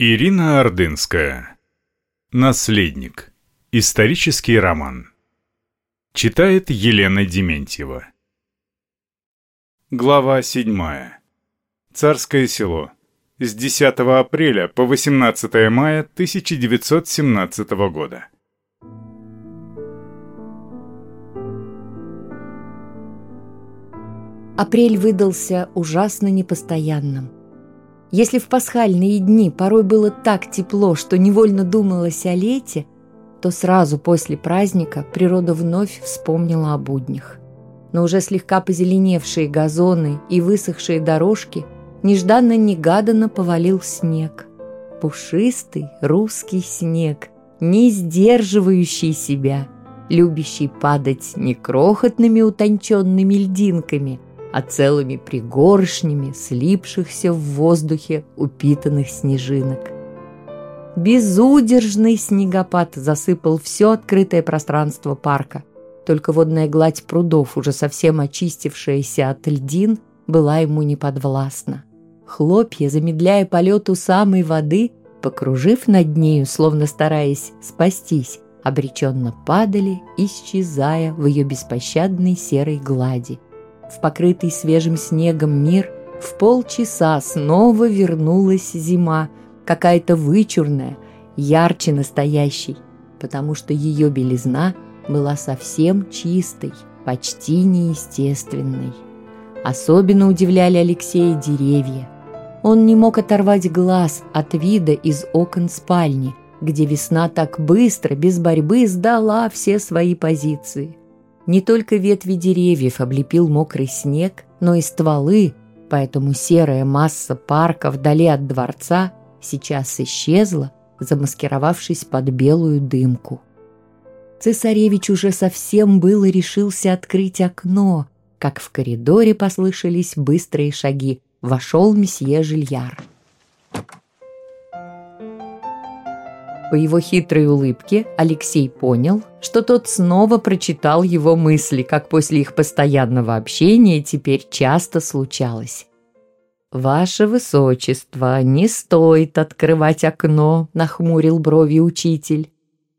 Ирина Ордынская. Наследник. Исторический роман. Читает Елена Дементьева. Глава 7. Царское село. С 10 апреля по 18 мая 1917 года. Апрель выдался ужасно непостоянным. Если в пасхальные дни порой было так тепло, что невольно думалось о лете, то сразу после праздника природа вновь вспомнила о буднях. Но уже слегка позеленевшие газоны и высохшие дорожки нежданно-негаданно повалил снег. Пушистый русский снег, не сдерживающий себя, любящий падать не крохотными утонченными льдинками – а целыми пригоршнями слипшихся в воздухе упитанных снежинок. Безудержный снегопад засыпал все открытое пространство парка. Только водная гладь прудов, уже совсем очистившаяся от льдин, была ему неподвластна. Хлопья, замедляя полет у самой воды, покружив над нею, словно стараясь спастись, обреченно падали, исчезая в ее беспощадной серой глади в покрытый свежим снегом мир, в полчаса снова вернулась зима, какая-то вычурная, ярче настоящей, потому что ее белизна была совсем чистой, почти неестественной. Особенно удивляли Алексея деревья. Он не мог оторвать глаз от вида из окон спальни, где весна так быстро, без борьбы, сдала все свои позиции – не только ветви деревьев облепил мокрый снег, но и стволы, поэтому серая масса парка вдали от дворца сейчас исчезла, замаскировавшись под белую дымку. Цесаревич уже совсем было решился открыть окно, как в коридоре послышались быстрые шаги. Вошел месье Жильяр. По его хитрой улыбке Алексей понял, что тот снова прочитал его мысли, как после их постоянного общения теперь часто случалось. «Ваше Высочество, не стоит открывать окно», – нахмурил брови учитель.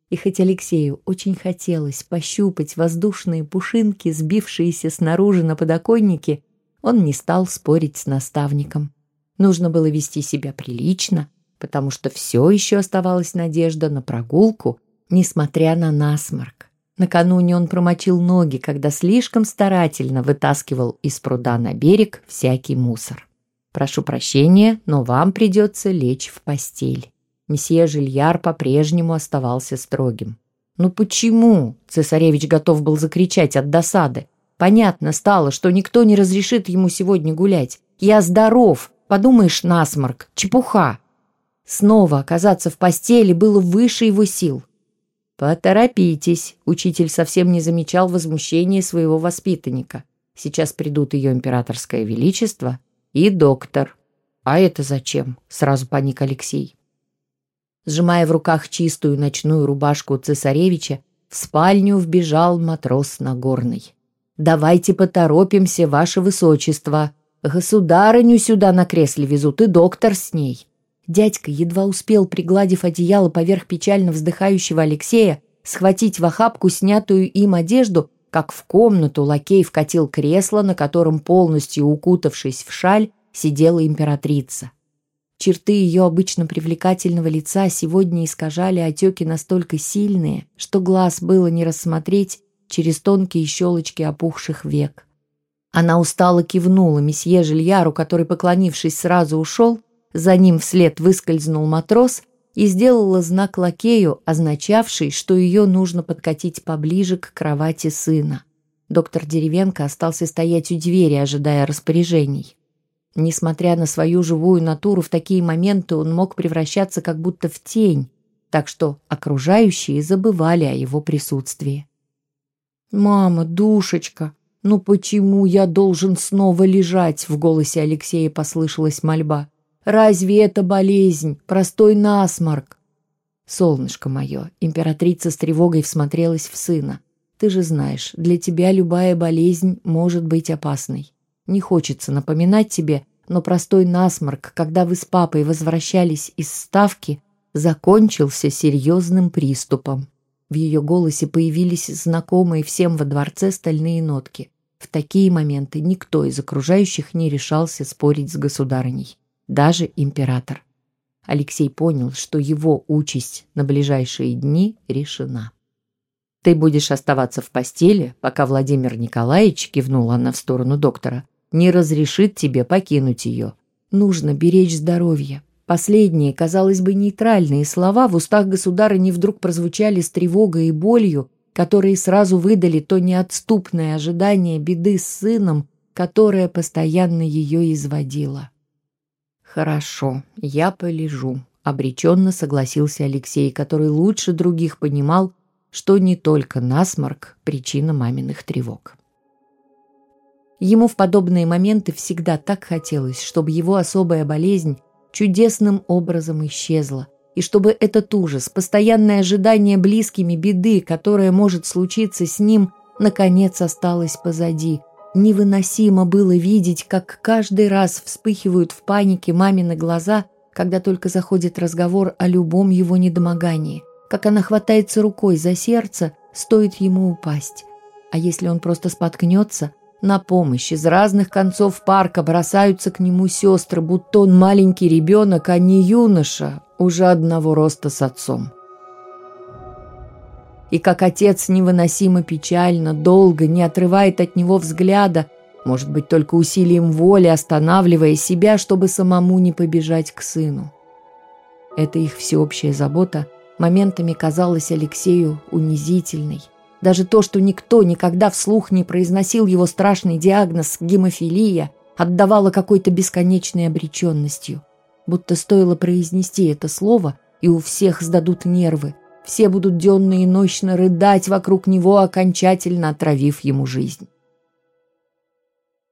И хоть Алексею очень хотелось пощупать воздушные пушинки, сбившиеся снаружи на подоконнике, он не стал спорить с наставником. Нужно было вести себя прилично, потому что все еще оставалась надежда на прогулку, несмотря на насморк. Накануне он промочил ноги, когда слишком старательно вытаскивал из пруда на берег всякий мусор. «Прошу прощения, но вам придется лечь в постель». Месье Жильяр по-прежнему оставался строгим. «Ну почему?» – цесаревич готов был закричать от досады. «Понятно стало, что никто не разрешит ему сегодня гулять. Я здоров, подумаешь, насморк, чепуха». Снова оказаться в постели было выше его сил. «Поторопитесь!» – учитель совсем не замечал возмущения своего воспитанника. «Сейчас придут ее императорское величество и доктор». «А это зачем?» – сразу паник Алексей. Сжимая в руках чистую ночную рубашку цесаревича, в спальню вбежал матрос Нагорный. «Давайте поторопимся, ваше высочество. Государыню сюда на кресле везут, и доктор с ней». Дядька едва успел, пригладив одеяло поверх печально вздыхающего Алексея, схватить в охапку снятую им одежду, как в комнату лакей вкатил кресло, на котором, полностью укутавшись в шаль, сидела императрица. Черты ее обычно привлекательного лица сегодня искажали отеки настолько сильные, что глаз было не рассмотреть через тонкие щелочки опухших век. Она устало кивнула месье Жильяру, который, поклонившись, сразу ушел, за ним вслед выскользнул матрос и сделала знак лакею, означавший, что ее нужно подкатить поближе к кровати сына. Доктор Деревенко остался стоять у двери, ожидая распоряжений. Несмотря на свою живую натуру, в такие моменты он мог превращаться как будто в тень, так что окружающие забывали о его присутствии. «Мама, душечка, ну почему я должен снова лежать?» В голосе Алексея послышалась мольба. Разве это болезнь, простой насморк? Солнышко мое, императрица с тревогой всмотрелась в сына. Ты же знаешь, для тебя любая болезнь может быть опасной. Не хочется напоминать тебе но простой насморк, когда вы с папой возвращались из ставки, закончился серьезным приступом. В ее голосе появились знакомые всем во дворце стальные нотки. В такие моменты никто из окружающих не решался спорить с государыней, даже император. Алексей понял, что его участь на ближайшие дни решена. «Ты будешь оставаться в постели, пока Владимир Николаевич, кивнула она в сторону доктора, не разрешит тебе покинуть ее. Нужно беречь здоровье». Последние, казалось бы, нейтральные слова в устах государыни вдруг прозвучали с тревогой и болью, которые сразу выдали то неотступное ожидание беды с сыном, которое постоянно ее изводило. «Хорошо, я полежу», — обреченно согласился Алексей, который лучше других понимал, что не только насморк — причина маминых тревог. Ему в подобные моменты всегда так хотелось, чтобы его особая болезнь чудесным образом исчезла, и чтобы этот ужас, постоянное ожидание близкими беды, которая может случиться с ним, наконец осталось позади. Невыносимо было видеть, как каждый раз вспыхивают в панике мамины глаза, когда только заходит разговор о любом его недомогании, как она хватается рукой за сердце, стоит ему упасть. А если он просто споткнется – на помощь из разных концов парка бросаются к нему сестры, будто он маленький ребенок, а не юноша, уже одного роста с отцом. И как отец невыносимо печально, долго не отрывает от него взгляда, может быть, только усилием воли останавливая себя, чтобы самому не побежать к сыну. Это их всеобщая забота моментами казалась Алексею унизительной. Даже то, что никто никогда вслух не произносил его страшный диагноз гемофилия, отдавало какой-то бесконечной обреченностью. Будто стоило произнести это слово, и у всех сдадут нервы. Все будут денно и ночно рыдать вокруг него, окончательно отравив ему жизнь.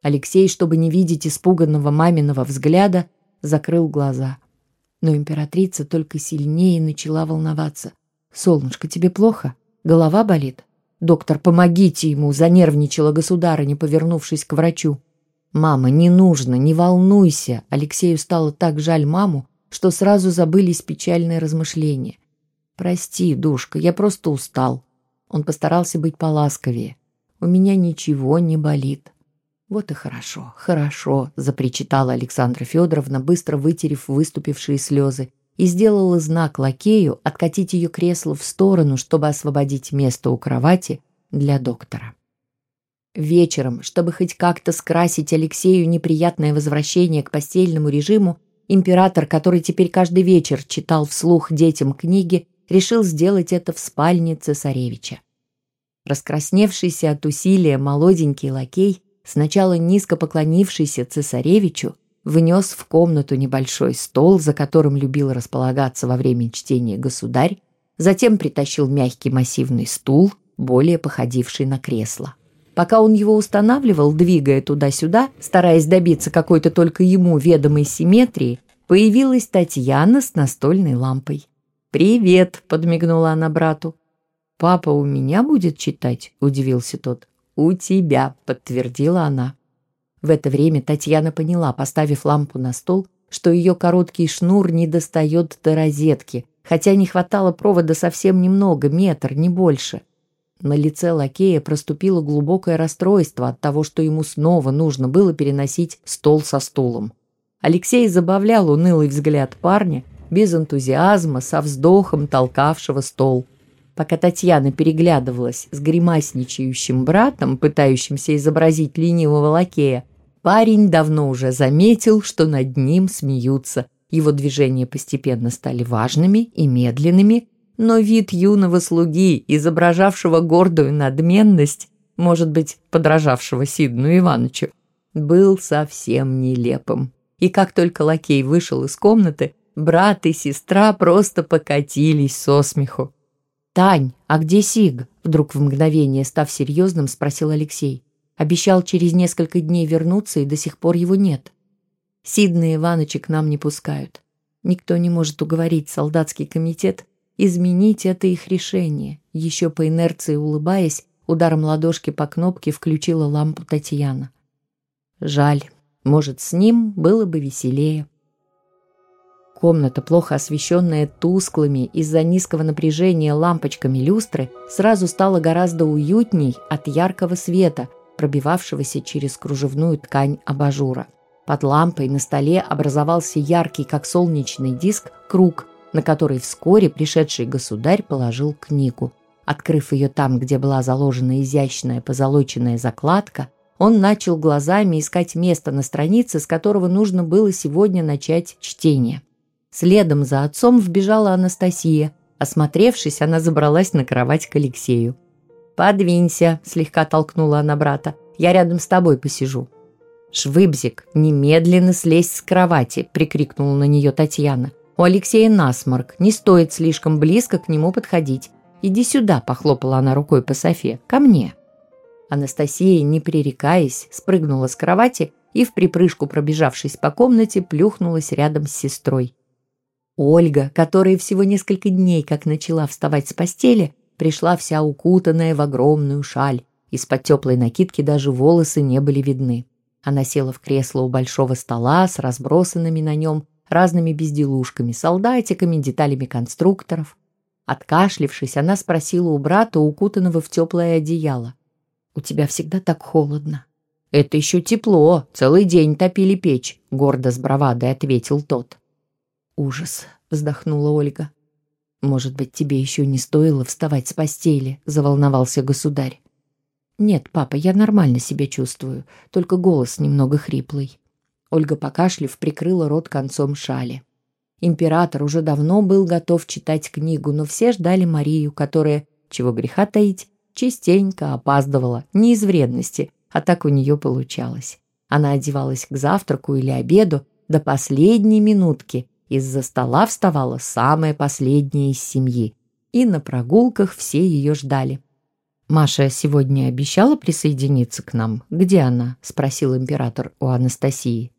Алексей, чтобы не видеть испуганного маминого взгляда, закрыл глаза. Но императрица только сильнее начала волноваться. «Солнышко, тебе плохо? Голова болит?» «Доктор, помогите ему!» – занервничала государыня, повернувшись к врачу. «Мама, не нужно, не волнуйся!» Алексею стало так жаль маму, что сразу забылись печальные размышления. «Прости, душка, я просто устал». Он постарался быть поласковее. «У меня ничего не болит». «Вот и хорошо, хорошо», – запричитала Александра Федоровна, быстро вытерев выступившие слезы и сделала знак лакею откатить ее кресло в сторону, чтобы освободить место у кровати для доктора. Вечером, чтобы хоть как-то скрасить Алексею неприятное возвращение к постельному режиму, император, который теперь каждый вечер читал вслух детям книги, решил сделать это в спальне цесаревича. Раскрасневшийся от усилия молоденький лакей, сначала низко поклонившийся цесаревичу, внес в комнату небольшой стол, за которым любил располагаться во время чтения государь, затем притащил мягкий массивный стул, более походивший на кресло. Пока он его устанавливал, двигая туда-сюда, стараясь добиться какой-то только ему ведомой симметрии, появилась Татьяна с настольной лампой. «Привет!» — подмигнула она брату. «Папа у меня будет читать?» — удивился тот. «У тебя!» — подтвердила она. В это время Татьяна поняла, поставив лампу на стол, что ее короткий шнур не достает до розетки, хотя не хватало провода совсем немного, метр, не больше. На лице лакея проступило глубокое расстройство от того, что ему снова нужно было переносить стол со стулом. Алексей забавлял унылый взгляд парня, без энтузиазма, со вздохом толкавшего стол. Пока Татьяна переглядывалась с гримасничающим братом, пытающимся изобразить ленивого лакея, Парень давно уже заметил, что над ним смеются. Его движения постепенно стали важными и медленными, но вид юного слуги, изображавшего гордую надменность, может быть, подражавшего Сидну Ивановичу, был совсем нелепым. И как только лакей вышел из комнаты, брат и сестра просто покатились со смеху. «Тань, а где Сиг?» Вдруг в мгновение, став серьезным, спросил Алексей. Обещал через несколько дней вернуться, и до сих пор его нет. Сидна Иваныча к нам не пускают. Никто не может уговорить солдатский комитет изменить это их решение. Еще по инерции улыбаясь, ударом ладошки по кнопке включила лампу Татьяна. Жаль. Может, с ним было бы веселее. Комната, плохо освещенная тусклыми из-за низкого напряжения лампочками люстры, сразу стала гораздо уютней от яркого света, пробивавшегося через кружевную ткань абажура. Под лампой на столе образовался яркий, как солнечный диск, круг, на который вскоре пришедший государь положил книгу. Открыв ее там, где была заложена изящная позолоченная закладка, он начал глазами искать место на странице, с которого нужно было сегодня начать чтение. Следом за отцом вбежала Анастасия. Осмотревшись, она забралась на кровать к Алексею. «Подвинься», – слегка толкнула она брата. «Я рядом с тобой посижу». «Швыбзик, немедленно слезь с кровати!» – прикрикнула на нее Татьяна. «У Алексея насморк, не стоит слишком близко к нему подходить. Иди сюда!» – похлопала она рукой по Софе. «Ко мне!» Анастасия, не пререкаясь, спрыгнула с кровати и, в припрыжку пробежавшись по комнате, плюхнулась рядом с сестрой. Ольга, которая всего несколько дней как начала вставать с постели, пришла вся укутанная в огромную шаль. Из-под теплой накидки даже волосы не были видны. Она села в кресло у большого стола с разбросанными на нем разными безделушками, солдатиками, деталями конструкторов. Откашлившись, она спросила у брата, укутанного в теплое одеяло. «У тебя всегда так холодно». «Это еще тепло, целый день топили печь», — гордо с бравадой ответил тот. «Ужас!» — вздохнула Ольга. «Может быть, тебе еще не стоило вставать с постели?» — заволновался государь. «Нет, папа, я нормально себя чувствую, только голос немного хриплый». Ольга, покашлив, прикрыла рот концом шали. Император уже давно был готов читать книгу, но все ждали Марию, которая, чего греха таить, частенько опаздывала, не из вредности, а так у нее получалось. Она одевалась к завтраку или обеду до последней минутки из-за стола вставала самая последняя из семьи, и на прогулках все ее ждали. «Маша сегодня обещала присоединиться к нам. Где она?» – спросил император у Анастасии.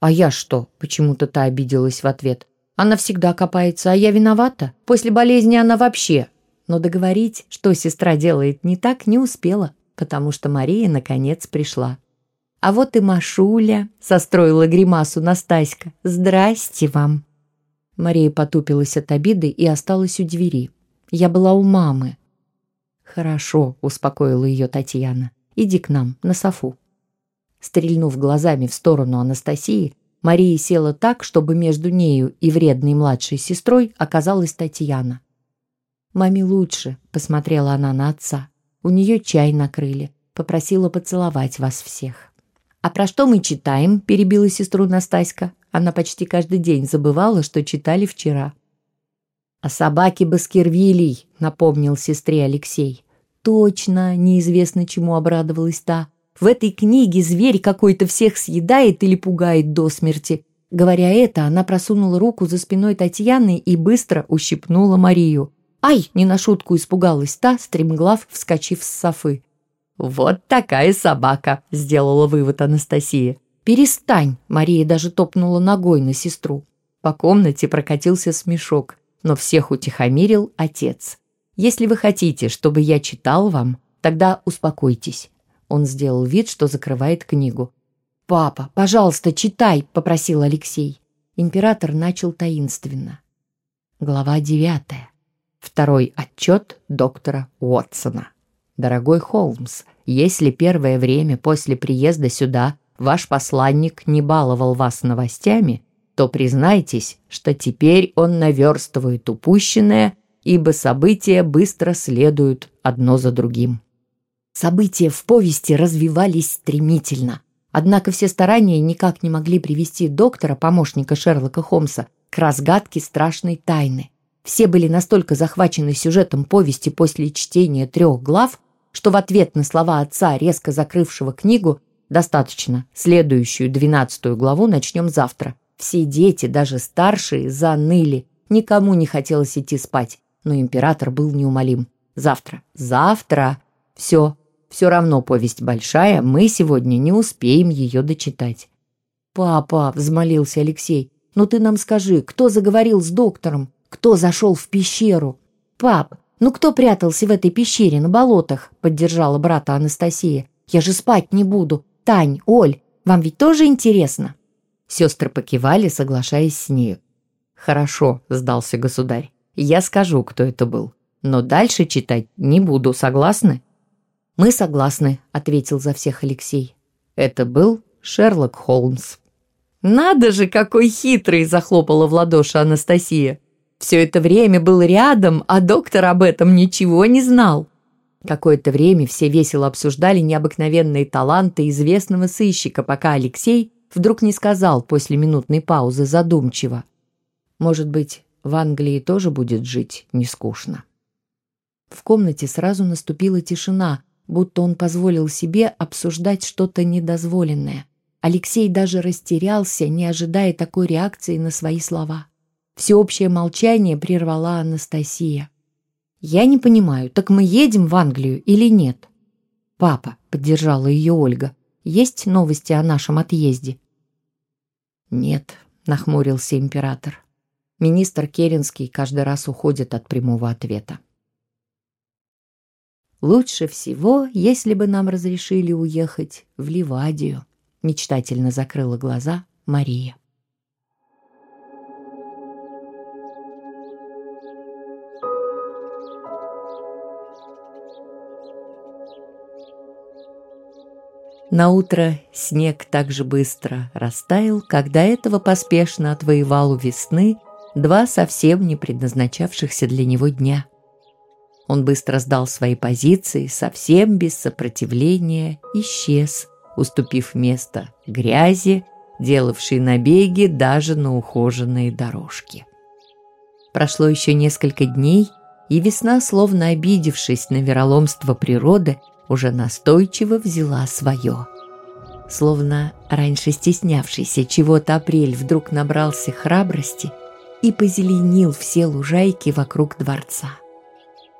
«А я что?» – почему-то та обиделась в ответ. «Она всегда копается, а я виновата. После болезни она вообще...» Но договорить, что сестра делает не так, не успела, потому что Мария наконец пришла. «А вот и Машуля», – состроила гримасу Настаська. «Здрасте вам!» Мария потупилась от обиды и осталась у двери. «Я была у мамы». «Хорошо», — успокоила ее Татьяна. «Иди к нам, на софу». Стрельнув глазами в сторону Анастасии, Мария села так, чтобы между нею и вредной младшей сестрой оказалась Татьяна. «Маме лучше», — посмотрела она на отца. «У нее чай накрыли. Попросила поцеловать вас всех». «А про что мы читаем?» — перебила сестру Настаська. Она почти каждый день забывала, что читали вчера. «О собаке Баскервилей», — напомнил сестре Алексей. «Точно!» — неизвестно чему обрадовалась та. «В этой книге зверь какой-то всех съедает или пугает до смерти». Говоря это, она просунула руку за спиной Татьяны и быстро ущипнула Марию. «Ай!» — не на шутку испугалась та, стремглав, вскочив с софы. «Вот такая собака!» — сделала вывод Анастасия. «Перестань!» — Мария даже топнула ногой на сестру. По комнате прокатился смешок, но всех утихомирил отец. «Если вы хотите, чтобы я читал вам, тогда успокойтесь». Он сделал вид, что закрывает книгу. «Папа, пожалуйста, читай!» — попросил Алексей. Император начал таинственно. Глава девятая. Второй отчет доктора Уотсона. Дорогой Холмс, если первое время после приезда сюда ваш посланник не баловал вас новостями, то признайтесь, что теперь он наверстывает упущенное, ибо события быстро следуют одно за другим. События в повести развивались стремительно. Однако все старания никак не могли привести доктора, помощника Шерлока Холмса, к разгадке страшной тайны. Все были настолько захвачены сюжетом повести после чтения трех глав, что в ответ на слова отца, резко закрывшего книгу, Достаточно. Следующую, двенадцатую главу начнем завтра. Все дети, даже старшие, заныли. Никому не хотелось идти спать. Но император был неумолим. Завтра. Завтра. Все. Все равно повесть большая, мы сегодня не успеем ее дочитать. «Папа», — взмолился Алексей, — «ну ты нам скажи, кто заговорил с доктором? Кто зашел в пещеру?» «Пап, ну кто прятался в этой пещере на болотах?» — поддержала брата Анастасия. «Я же спать не буду. Тань, Оль, Вам ведь тоже интересно?» Сестры покивали, соглашаясь с нею. «Хорошо», — сдался государь. «Я скажу, кто это был. Но дальше читать не буду, согласны?» «Мы согласны», — ответил за всех Алексей. Это был Шерлок Холмс. «Надо же, какой хитрый!» – захлопала в ладоши Анастасия. «Все это время был рядом, а доктор об этом ничего не знал». Какое-то время все весело обсуждали необыкновенные таланты известного сыщика, пока Алексей вдруг не сказал после минутной паузы задумчиво. «Может быть, в Англии тоже будет жить не скучно». В комнате сразу наступила тишина, будто он позволил себе обсуждать что-то недозволенное. Алексей даже растерялся, не ожидая такой реакции на свои слова. Всеобщее молчание прервала Анастасия. «Я не понимаю, так мы едем в Англию или нет?» «Папа», — поддержала ее Ольга, — «есть новости о нашем отъезде?» «Нет», — нахмурился император. Министр Керенский каждый раз уходит от прямого ответа. «Лучше всего, если бы нам разрешили уехать в Ливадию», — мечтательно закрыла глаза Мария. На утро снег так же быстро растаял, когда этого поспешно отвоевал у весны два совсем не предназначавшихся для него дня. Он быстро сдал свои позиции, совсем без сопротивления исчез, уступив место грязи, делавшей набеги даже на ухоженные дорожки. Прошло еще несколько дней, и весна, словно обидевшись на вероломство природы, уже настойчиво взяла свое. Словно раньше стеснявшийся чего-то апрель вдруг набрался храбрости и позеленил все лужайки вокруг дворца.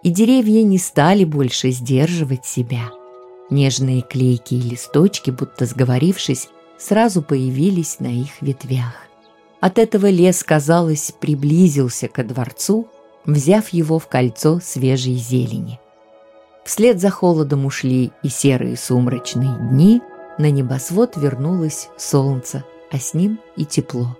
И деревья не стали больше сдерживать себя. Нежные клейкие листочки, будто сговорившись, сразу появились на их ветвях. От этого лес, казалось, приблизился ко дворцу, взяв его в кольцо свежей зелени. Вслед за холодом ушли и серые сумрачные дни, на небосвод вернулось солнце, а с ним и тепло.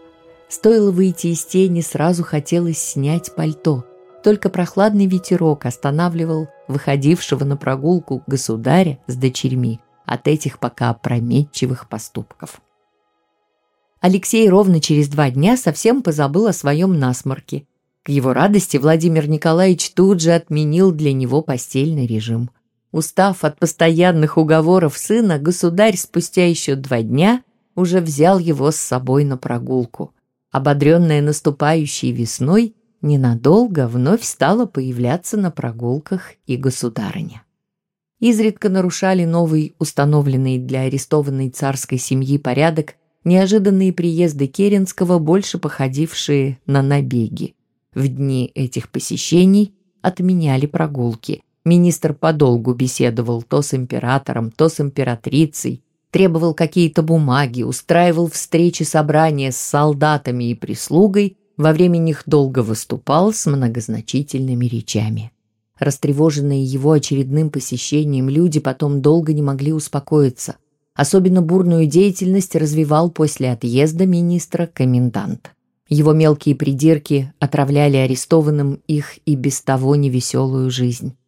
Стоило выйти из тени, сразу хотелось снять пальто. Только прохладный ветерок останавливал выходившего на прогулку государя с дочерьми от этих пока опрометчивых поступков. Алексей ровно через два дня совсем позабыл о своем насморке к его радости Владимир Николаевич тут же отменил для него постельный режим. Устав от постоянных уговоров сына, государь спустя еще два дня уже взял его с собой на прогулку. Ободренная наступающей весной, ненадолго вновь стала появляться на прогулках и государыня. Изредка нарушали новый, установленный для арестованной царской семьи порядок, неожиданные приезды Керенского, больше походившие на набеги. В дни этих посещений отменяли прогулки. Министр подолгу беседовал то с императором, то с императрицей, требовал какие-то бумаги, устраивал встречи собрания с солдатами и прислугой, во время них долго выступал с многозначительными речами. Растревоженные его очередным посещением люди потом долго не могли успокоиться. Особенно бурную деятельность развивал после отъезда министра комендант. Его мелкие придирки отравляли арестованным их и без того невеселую жизнь.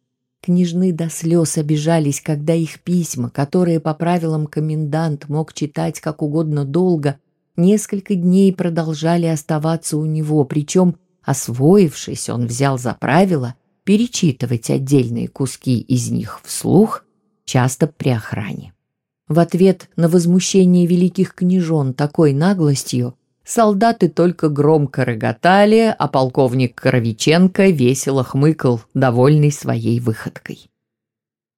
Княжны до слез обижались, когда их письма, которые по правилам комендант мог читать как угодно долго, несколько дней продолжали оставаться у него, причем, освоившись, он взял за правило перечитывать отдельные куски из них вслух, часто при охране. В ответ на возмущение великих княжон такой наглостью Солдаты только громко роготали, а полковник Коровиченко весело хмыкал, довольный своей выходкой.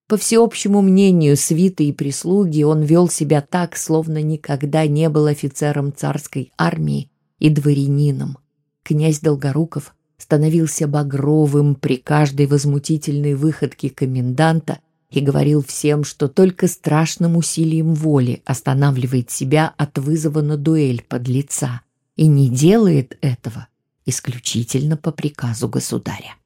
По всеобщему мнению свиты и прислуги он вел себя так, словно никогда не был офицером царской армии и дворянином. Князь Долгоруков становился багровым при каждой возмутительной выходке коменданта и говорил всем, что только страшным усилием воли останавливает себя от вызова на дуэль под лица и не делает этого исключительно по приказу государя.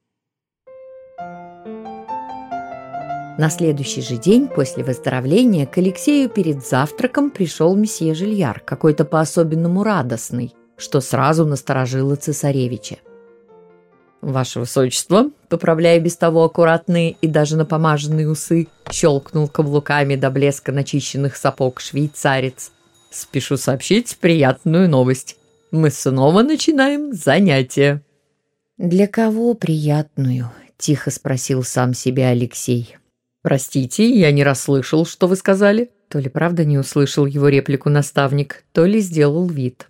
На следующий же день после выздоровления к Алексею перед завтраком пришел месье Жильяр, какой-то по-особенному радостный, что сразу насторожило цесаревича. «Ваше высочество», поправляя без того аккуратные и даже напомаженные усы, щелкнул каблуками до блеска начищенных сапог швейцарец. «Спешу сообщить приятную новость. Мы снова начинаем занятия». «Для кого приятную?» – тихо спросил сам себя Алексей. «Простите, я не расслышал, что вы сказали». То ли правда не услышал его реплику наставник, то ли сделал вид.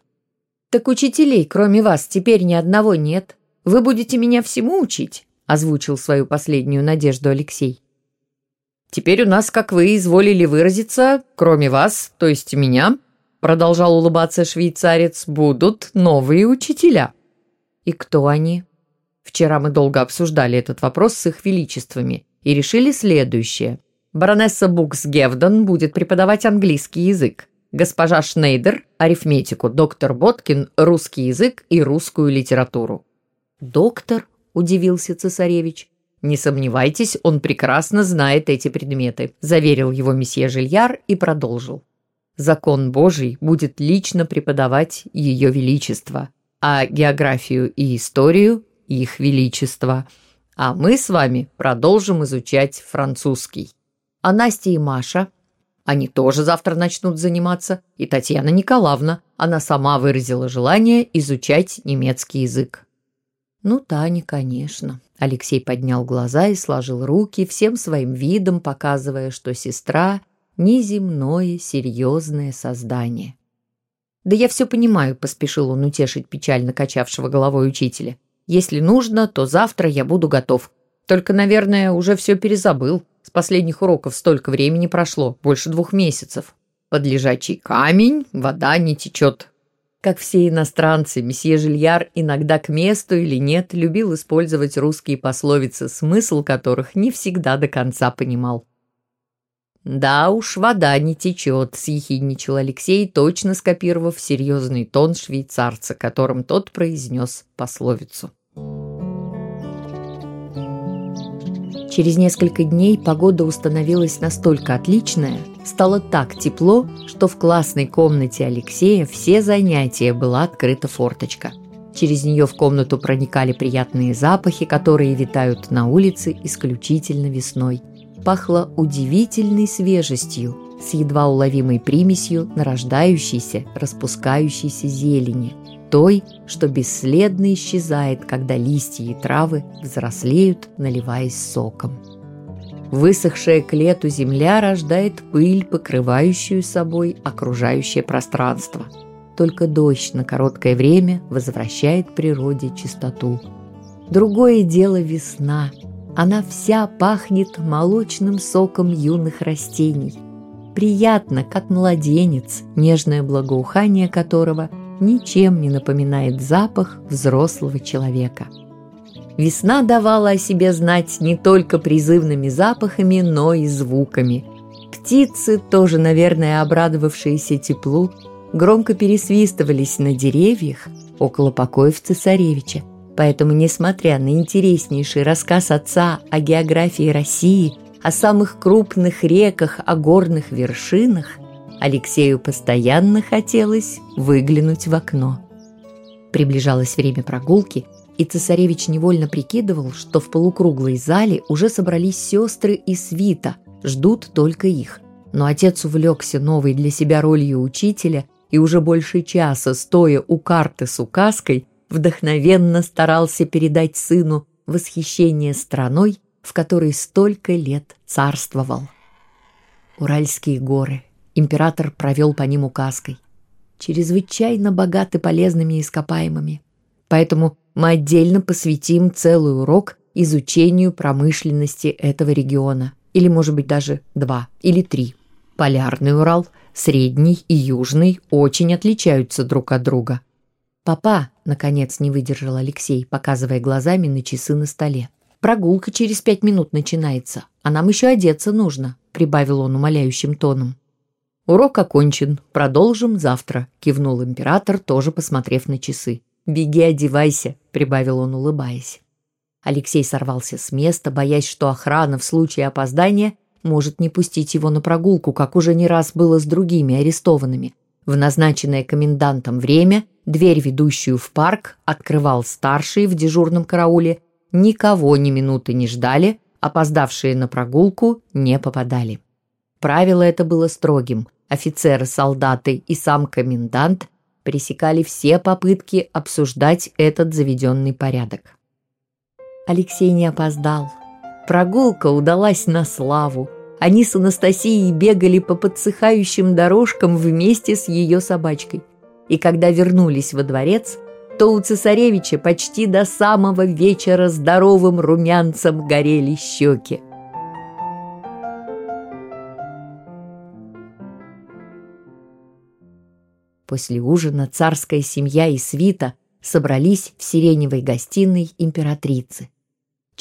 «Так учителей, кроме вас, теперь ни одного нет. Вы будете меня всему учить?» озвучил свою последнюю надежду Алексей. «Теперь у нас, как вы изволили выразиться, кроме вас, то есть меня, продолжал улыбаться швейцарец, будут новые учителя». «И кто они?» Вчера мы долго обсуждали этот вопрос с их величествами и решили следующее. Баронесса Букс-Гевден будет преподавать английский язык, госпожа Шнейдер – арифметику, доктор Боткин – русский язык и русскую литературу. «Доктор?» – удивился цесаревич. «Не сомневайтесь, он прекрасно знает эти предметы», – заверил его месье Жильяр и продолжил. «Закон Божий будет лично преподавать Ее Величество, а географию и историю – их Величество – а мы с вами продолжим изучать французский. А Настя и Маша, они тоже завтра начнут заниматься, и Татьяна Николаевна, она сама выразила желание изучать немецкий язык. Ну, Таня, конечно. Алексей поднял глаза и сложил руки, всем своим видом показывая, что сестра – неземное, серьезное создание. «Да я все понимаю», – поспешил он утешить печально качавшего головой учителя. Если нужно, то завтра я буду готов. Только, наверное, уже все перезабыл. С последних уроков столько времени прошло, больше двух месяцев. Под лежачий камень вода не течет. Как все иностранцы, месье Жильяр иногда к месту или нет любил использовать русские пословицы, смысл которых не всегда до конца понимал. «Да уж, вода не течет», — съехидничал Алексей, точно скопировав серьезный тон швейцарца, которым тот произнес пословицу. Через несколько дней погода установилась настолько отличная, стало так тепло, что в классной комнате Алексея все занятия была открыта форточка. Через нее в комнату проникали приятные запахи, которые витают на улице исключительно весной. Пахло удивительной свежестью, с едва уловимой примесью нарождающейся, распускающейся зелени – той, что бесследно исчезает, когда листья и травы взрослеют, наливаясь соком. Высохшая к лету земля рождает пыль, покрывающую собой окружающее пространство. Только дождь на короткое время возвращает природе чистоту. Другое дело весна. Она вся пахнет молочным соком юных растений. Приятно, как младенец, нежное благоухание которого – ничем не напоминает запах взрослого человека. Весна давала о себе знать не только призывными запахами, но и звуками. Птицы, тоже, наверное, обрадовавшиеся теплу, громко пересвистывались на деревьях около покоев цесаревича. Поэтому, несмотря на интереснейший рассказ отца о географии России, о самых крупных реках, о горных вершинах, Алексею постоянно хотелось выглянуть в окно. Приближалось время прогулки, и цесаревич невольно прикидывал, что в полукруглой зале уже собрались сестры и свита, ждут только их. Но отец увлекся новой для себя ролью учителя и уже больше часа, стоя у карты с указкой, вдохновенно старался передать сыну восхищение страной, в которой столько лет царствовал. Уральские горы, Император провел по ним указкой. Чрезвычайно богаты полезными ископаемыми. Поэтому мы отдельно посвятим целый урок изучению промышленности этого региона. Или, может быть, даже два или три. Полярный Урал, Средний и Южный очень отличаются друг от друга. «Папа», — наконец не выдержал Алексей, показывая глазами на часы на столе. «Прогулка через пять минут начинается, а нам еще одеться нужно», — прибавил он умоляющим тоном. «Урок окончен. Продолжим завтра», — кивнул император, тоже посмотрев на часы. «Беги, одевайся», — прибавил он, улыбаясь. Алексей сорвался с места, боясь, что охрана в случае опоздания может не пустить его на прогулку, как уже не раз было с другими арестованными. В назначенное комендантом время дверь, ведущую в парк, открывал старший в дежурном карауле. Никого ни минуты не ждали, опоздавшие на прогулку не попадали. Правило это было строгим. Офицеры, солдаты и сам комендант пресекали все попытки обсуждать этот заведенный порядок. Алексей не опоздал. Прогулка удалась на славу. Они с Анастасией бегали по подсыхающим дорожкам вместе с ее собачкой. И когда вернулись во дворец, то у цесаревича почти до самого вечера здоровым румянцем горели щеки. После ужина царская семья и свита собрались в сиреневой гостиной императрицы –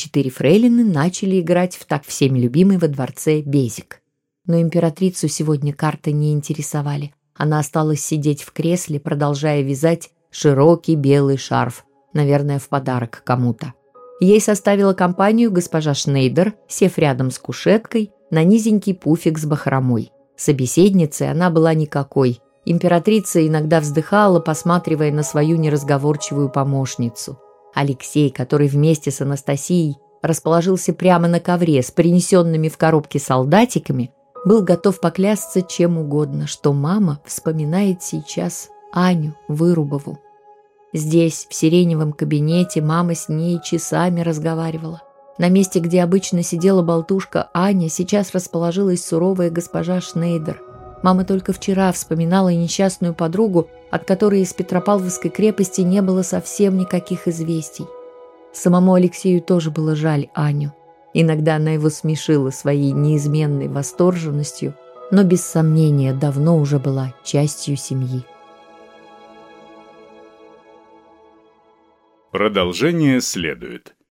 четыре фрейлины начали играть в так всеми любимый во дворце безик. Но императрицу сегодня карты не интересовали. Она осталась сидеть в кресле, продолжая вязать широкий белый шарф, наверное, в подарок кому-то. Ей составила компанию госпожа Шнейдер, сев рядом с кушеткой на низенький пуфик с бахромой. Собеседницей она была никакой. Императрица иногда вздыхала, посматривая на свою неразговорчивую помощницу – Алексей, который вместе с Анастасией расположился прямо на ковре с принесенными в коробке солдатиками, был готов поклясться чем угодно, что мама вспоминает сейчас Аню Вырубову. Здесь, в сиреневом кабинете, мама с ней часами разговаривала. На месте, где обычно сидела болтушка Аня, сейчас расположилась суровая госпожа Шнейдер – Мама только вчера вспоминала несчастную подругу, от которой из Петропавловской крепости не было совсем никаких известий. Самому Алексею тоже было жаль Аню. Иногда она его смешила своей неизменной восторженностью, но без сомнения давно уже была частью семьи. Продолжение следует.